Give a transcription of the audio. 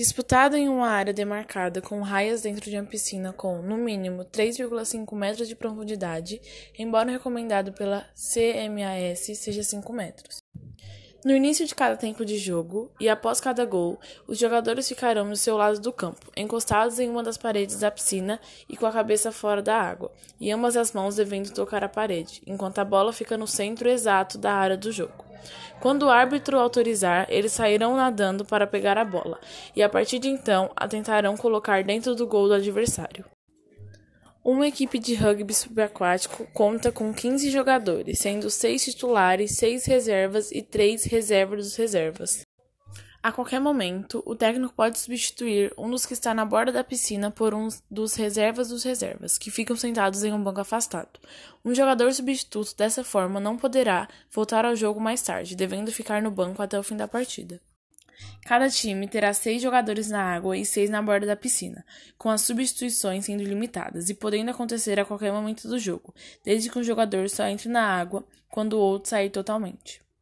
Disputado em uma área demarcada com raias dentro de uma piscina com, no mínimo, 3,5 metros de profundidade, embora recomendado pela CMAS seja 5 metros. No início de cada tempo de jogo e após cada gol, os jogadores ficarão no seu lado do campo, encostados em uma das paredes da piscina e com a cabeça fora da água, e ambas as mãos devendo tocar a parede, enquanto a bola fica no centro exato da área do jogo. Quando o árbitro autorizar, eles sairão nadando para pegar a bola, e a partir de então a tentarão colocar dentro do gol do adversário. Uma equipe de rugby subaquático conta com 15 jogadores, sendo 6 titulares, 6 reservas e 3 reservas dos reservas. A qualquer momento, o técnico pode substituir um dos que está na borda da piscina por um dos reservas dos reservas, que ficam sentados em um banco afastado. Um jogador substituto dessa forma não poderá voltar ao jogo mais tarde, devendo ficar no banco até o fim da partida. Cada time terá seis jogadores na água e seis na borda da piscina, com as substituições sendo limitadas e podendo acontecer a qualquer momento do jogo, desde que um jogador só entre na água quando o outro sair totalmente.